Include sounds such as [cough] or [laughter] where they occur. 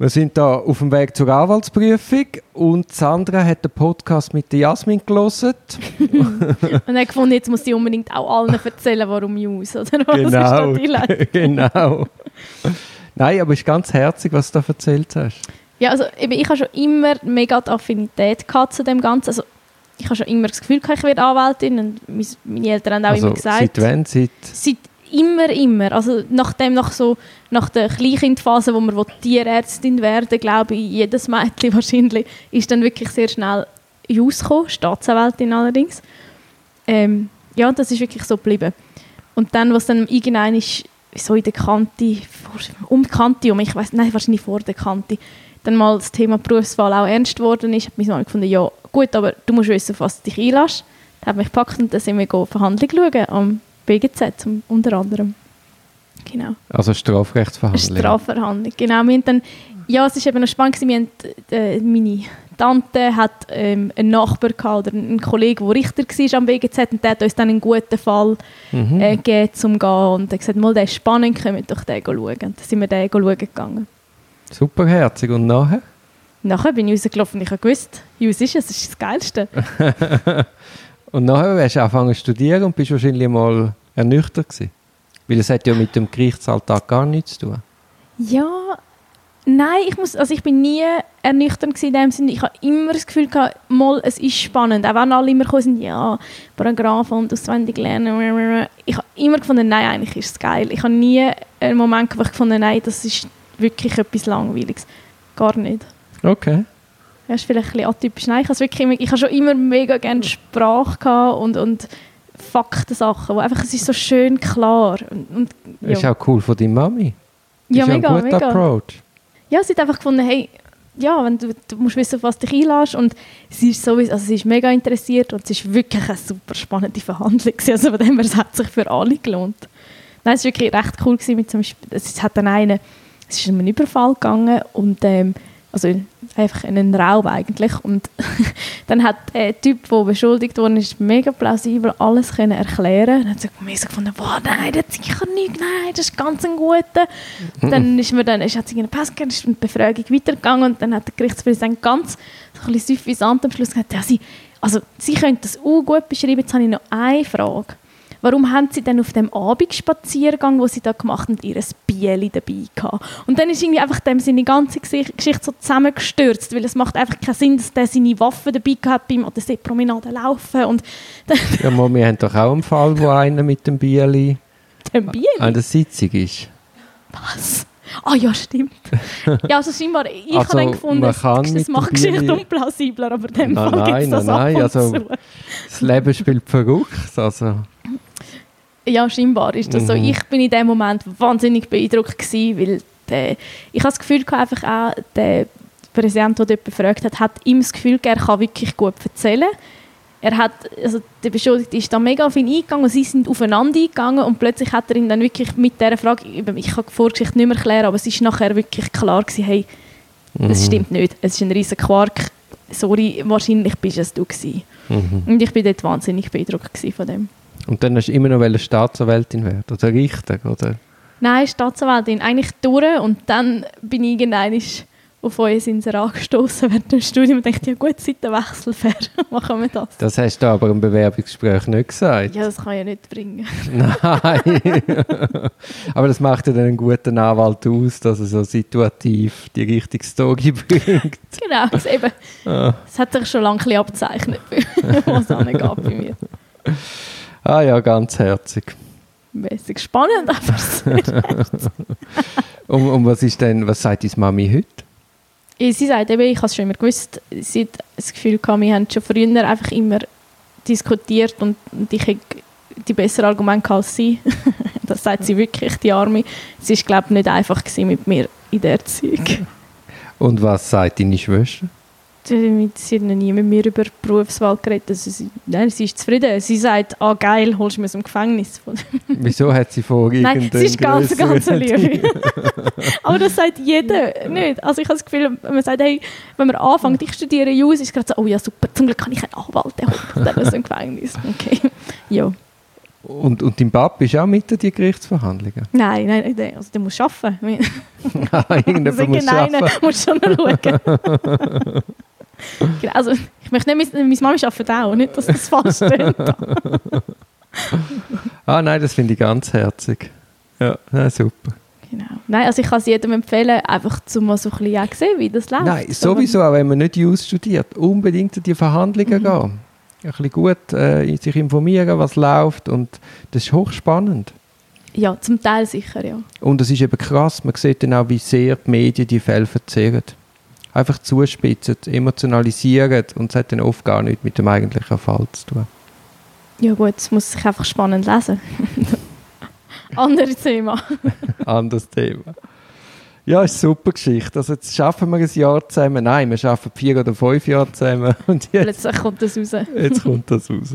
Wir sind da auf dem Weg zur Anwaltsprüfung und Sandra hat den Podcast mit der Jasmin gelesen. [laughs] und hat gefunden, jetzt muss sie unbedingt auch allen erzählen, warum News, oder was genau, ist da die [laughs] genau. Nein, aber es ist ganz herzig, was du da erzählt hast. Ja, also eben, ich habe schon immer mega die Affinität gehabt zu dem Ganzen. Also ich habe schon immer das Gefühl, ich werde Anwältin und meine Eltern haben auch also, immer gesagt. Seit wann? Seit, seit immer, immer. Also nachdem, nach, so, nach der Kleinkindphase, wo man Tierärztin werden glaube ich, jedes Mädchen [laughs] wahrscheinlich, ist dann wirklich sehr schnell rausgekommen, Staatsanwältin allerdings. Ähm, ja, das ist wirklich so geblieben. Und dann, was dann irgendein ist, so in der Kante, um die Kante, um, ich weiß nein, wahrscheinlich vor der Kante, dann mal das Thema Berufswahl auch ernst geworden ist, hat meine Mama gefunden, ja gut, aber du musst wissen, was du dich einlässt. Dann hat mich gepackt und dann sind wir Verhandlungen schauen am BGZ unter anderem. Genau. Also Strafrechtsverhandlung. Strafverhandlung, genau. Wir dann, ja, es war eben noch spannend, wir haben, äh, meine Tante hat ähm, einen Nachbar gehabt, oder einen Kollegen, der Richter war am BGZ und der hat uns dann einen guten Fall mhm. äh, gegeben, zum zu gehen und er hat gesagt, mal, der ist spannend, können wir doch den schauen. Und dann sind wir den schauen gegangen. Superherzig. Und nachher? Nachher bin ich rausgelaufen und ich habe gewusst, Jus ist es, das ist das Geilste. [laughs] und nachher hast du angefangen zu studieren und bist wahrscheinlich mal ernüchtert gewesen. Weil es hat ja mit dem Gerichtsalltag gar nichts zu tun. Ja, nein, ich, muss, also ich bin nie ernüchternd in dem Sinne. Ich habe immer das Gefühl gehabt, mal, es ist spannend. Auch wenn alle immer kommen sind, ja, Paragraphen und auswendig lernen. Ich habe immer gefunden, nein, eigentlich ist es geil. Ich habe nie einen Moment gehabt, wo ich gefunden nein, das ist wirklich etwas Langweiliges. Gar nicht. Okay. Das ist vielleicht ein bisschen atypisch. Nein, ich, wirklich immer, ich habe schon immer mega gerne Sprache und, und Faktensachen, wo einfach, es ist so schön klar. Und, und, ja. Das ist auch cool von deiner Mami. Ja, ist mega, ein guter mega. Approach. Ja, sie hat einfach gefunden, hey, ja, wenn du, du musst wissen, was dich einlässt und sie ist sowieso, also sie ist mega interessiert und es ist wirklich eine super spannende Verhandlung also von dem her, es hat sich für alle gelohnt. Nein, es war wirklich recht cool gewesen, mit zum Beispiel, es hat dann eine, es ist um einen Überfall gegangen und ähm, also einfach in einen Raum eigentlich. Und [laughs] dann hat der Typ, der beschuldigt worden ist, mega plausibel alles können erklären. Dann hat sie mir so gefunden, boah, nein, das ist sicher nicht, nein, das ist ganz ein guter. Mhm. Dann ist mir dann, ist, hat sie einen Pass gegeben, ist die Befragung weitergegangen und dann hat der Gerichtspräsident ganz so ein bisschen süffisant am Schluss gesagt, ja, sie, also sie können das auch gut beschreiben, jetzt habe ich noch eine Frage warum haben sie denn auf dem Abendspaziergang, wo sie da gemacht haben, ihr Bieli dabei gehabt? Und dann ist irgendwie einfach dem seine ganze Geschichte so zusammengestürzt, weil es macht einfach keinen Sinn, dass der seine Waffen dabei hat beim an der Seepromenade laufen und [laughs] Ja, mal, wir haben doch auch einen Fall, wo einer mit dem Bieli dem Bieli? an der Sitzung ist. Was? Ah oh, ja, stimmt. Ja, also scheinbar, ich also, habe dann gefunden, das macht Geschichte unplausibler, aber in dem nein, Fall gibt es das nein, nein, also, Das Leben spielt verrückt, also ja, scheinbar ist das mhm. so. Ich bin in dem Moment wahnsinnig beeindruckt gewesen, weil der, ich habe das Gefühl einfach auch, der Präsident, der dort befragt hat, hat ihm das Gefühl, er kann wirklich gut erzählen. Er hat, also der Beschuldigte ist da mega auf ihn eingegangen, sie sind aufeinander eingegangen und plötzlich hat er ihn dann wirklich mit dieser Frage, ich kann die Vorgeschichte nicht mehr erklären, aber es ist nachher wirklich klar gewesen, hey, mhm. das stimmt nicht, es ist ein riesen Quark, sorry, wahrscheinlich bist es du gewesen. Mhm. Und ich bin dort wahnsinnig beeindruckt von dem. Und dann hast du immer noch Staatsanwältin werden oder Richter, oder? Nein, Staatsanwältin. Eigentlich durch und dann bin ich irgendwann auf euer Inserat gestoßen während dem Studium und dachte, ja gut, seit der Wechsel fair, [laughs] machen wir das. Das hast du aber im Bewerbungsgespräch nicht gesagt. Ja, das kann ich ja nicht bringen. [laughs] Nein. [laughs] aber das macht ja dann einen guten Anwalt aus, dass er so situativ die richtige Story bringt. Genau, das eben. Ah. Das hat sich schon lange abgezeichnet, was angeht bei mir. Ah ja, ganz herzig. Mäßig spannend, aber [laughs] und, und was ist denn, was sagt deine Mami heute? Sie sagt eben, ich habe es schon immer gewusst, sie hat das Gefühl gehabt, wir haben schon früher einfach immer diskutiert und, und ich habe die besseren Argumente als sie. [laughs] das sagt sie wirklich, die Arme. Es war, glaube ich, nicht einfach mit mir in der Erziehung. Und was sagt deine Schwester? Sie hat noch nie mit mir über Berufswahl geredet. Also sie, nein, sie ist zufrieden. Sie sagt, ah geil, holst du mich aus dem Gefängnis. [laughs] Wieso hat sie vor Nein, sie ist ganz, ganz lieb. [laughs] Aber das sagt jeder nicht. Also ich habe das Gefühl, wenn man sagt, hey, wenn man anfängt, ich studiere Jus, ist es gerade so, oh ja super, zum Glück kann ich einen Anwalt, der holt dann aus dem Gefängnis. Okay, ja. Und, und dein Papa ist auch mit in die Gerichtsverhandlungen? Nein, nein, nein, also der muss arbeiten. [laughs] Ah, Irgendjemand muss nein, arbeiten. muss schon schauen. Genau, also, ich möchte nicht, meine, meine Mami arbeitet auch, nicht, dass das falsch stimmt. [laughs] Ah nein, das finde ich ganz herzig. Ja, nein, super. Genau. Nein, also ich kann es jedem empfehlen, einfach zum mal so ein bisschen auch sehen, wie das läuft. Nein, sowieso, auch wenn man nicht Jus studiert, unbedingt in die Verhandlungen Mhm. gehen. Ein bisschen gut äh, sich informieren, was läuft und das ist hochspannend. Ja, zum Teil sicher, ja. Und es ist eben krass, man sieht dann auch, wie sehr die Medien die Fälle erzählen. Einfach zuspitzen, emotionalisieren und es hat dann oft gar nichts mit dem eigentlichen Fall zu tun. Ja gut, es muss sich einfach spannend lesen. [laughs] Anderes Thema. [laughs] Anderes Thema. Ja, ist eine super Geschichte. Also jetzt schaffen wir ein Jahr zusammen. Nein, wir schaffen vier oder fünf Jahre zusammen. Und jetzt, Plötzlich kommt das raus. jetzt kommt das raus.